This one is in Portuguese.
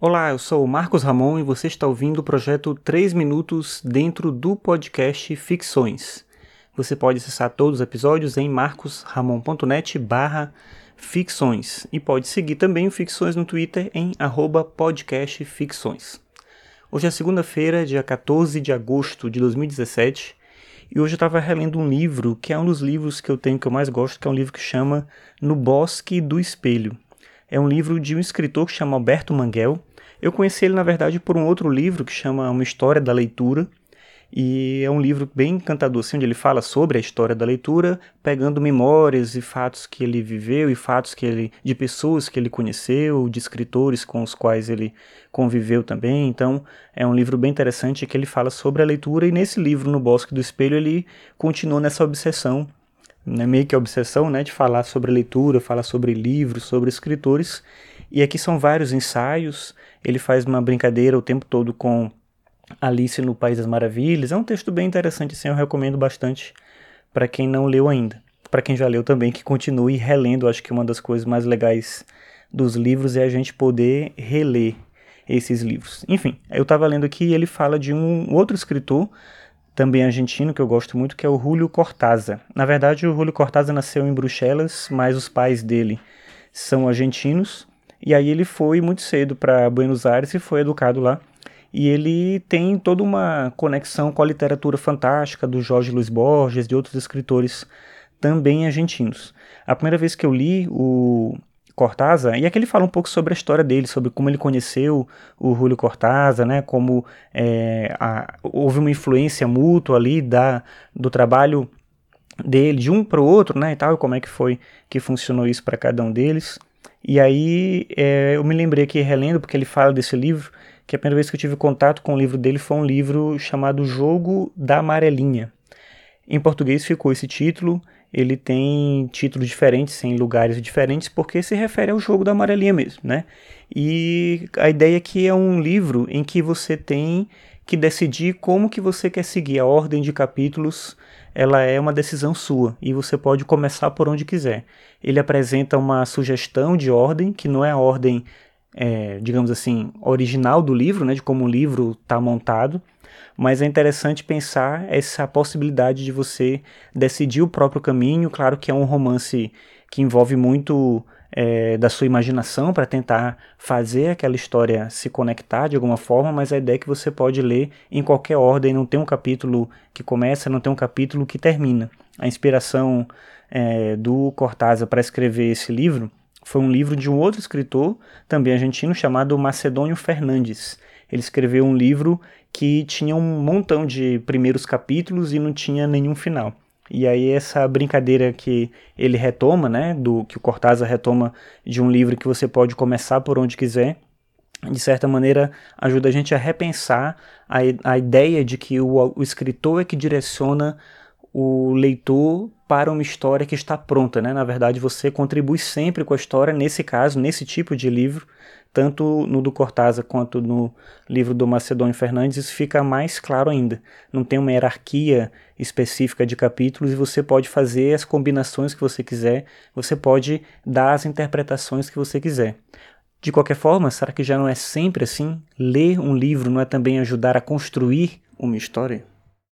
Olá, eu sou o Marcos Ramon e você está ouvindo o projeto 3 Minutos dentro do podcast Ficções. Você pode acessar todos os episódios em marcosramon.net barra ficções e pode seguir também o Ficções no Twitter em arroba podcastficções. Hoje é segunda-feira, dia 14 de agosto de 2017 e hoje eu estava relendo um livro que é um dos livros que eu tenho que eu mais gosto, que é um livro que chama No Bosque do Espelho. É um livro de um escritor que chama Alberto Manguel eu conheci ele, na verdade, por um outro livro que chama Uma História da Leitura, e é um livro bem encantador, assim, onde ele fala sobre a história da leitura, pegando memórias e fatos que ele viveu e fatos que ele de pessoas que ele conheceu, de escritores com os quais ele conviveu também. Então, é um livro bem interessante que ele fala sobre a leitura e nesse livro No Bosque do Espelho ele continua nessa obsessão, né, meio que a obsessão, né, de falar sobre leitura, falar sobre livros, sobre escritores. E aqui são vários ensaios ele faz uma brincadeira o tempo todo com Alice no País das Maravilhas. É um texto bem interessante, assim, eu recomendo bastante para quem não leu ainda. Para quem já leu também, que continue relendo. Acho que uma das coisas mais legais dos livros é a gente poder reler esses livros. Enfim, eu estava lendo aqui e ele fala de um outro escritor, também argentino, que eu gosto muito, que é o Julio Cortázar. Na verdade, o Julio Cortázar nasceu em Bruxelas, mas os pais dele são argentinos. E aí ele foi muito cedo para Buenos Aires e foi educado lá. E ele tem toda uma conexão com a literatura fantástica do Jorge Luiz Borges, de outros escritores também argentinos. A primeira vez que eu li o Cortázar, e aqui ele fala um pouco sobre a história dele, sobre como ele conheceu o Julio Cortázar, né, como é, a, houve uma influência mútua ali da, do trabalho dele, de um para o outro, né, e tal, e como é que foi que funcionou isso para cada um deles. E aí é, eu me lembrei aqui relendo, porque ele fala desse livro, que a primeira vez que eu tive contato com o livro dele foi um livro chamado Jogo da Amarelinha. Em português ficou esse título, ele tem títulos diferentes em lugares diferentes, porque se refere ao jogo da amarelinha mesmo, né? E a ideia é que é um livro em que você tem que decidir como que você quer seguir a ordem de capítulos ela é uma decisão sua e você pode começar por onde quiser. Ele apresenta uma sugestão de ordem, que não é a ordem, é, digamos assim, original do livro, né, de como o livro está montado, mas é interessante pensar essa possibilidade de você decidir o próprio caminho. Claro que é um romance que envolve muito é, da sua imaginação para tentar fazer aquela história se conectar de alguma forma, mas a ideia é que você pode ler em qualquer ordem, não tem um capítulo que começa, não tem um capítulo que termina. A inspiração é, do Cortázar para escrever esse livro foi um livro de um outro escritor, também argentino, chamado Macedônio Fernandes. Ele escreveu um livro que tinha um montão de primeiros capítulos e não tinha nenhum final. E aí essa brincadeira que ele retoma, né, do que o Cortázar retoma de um livro que você pode começar por onde quiser, de certa maneira ajuda a gente a repensar a, a ideia de que o, o escritor é que direciona o leitor para uma história que está pronta, né? Na verdade, você contribui sempre com a história, nesse caso, nesse tipo de livro, tanto no do Cortázar quanto no livro do Macedônio Fernandes, isso fica mais claro ainda. Não tem uma hierarquia específica de capítulos e você pode fazer as combinações que você quiser, você pode dar as interpretações que você quiser. De qualquer forma, será que já não é sempre assim? Ler um livro não é também ajudar a construir uma história?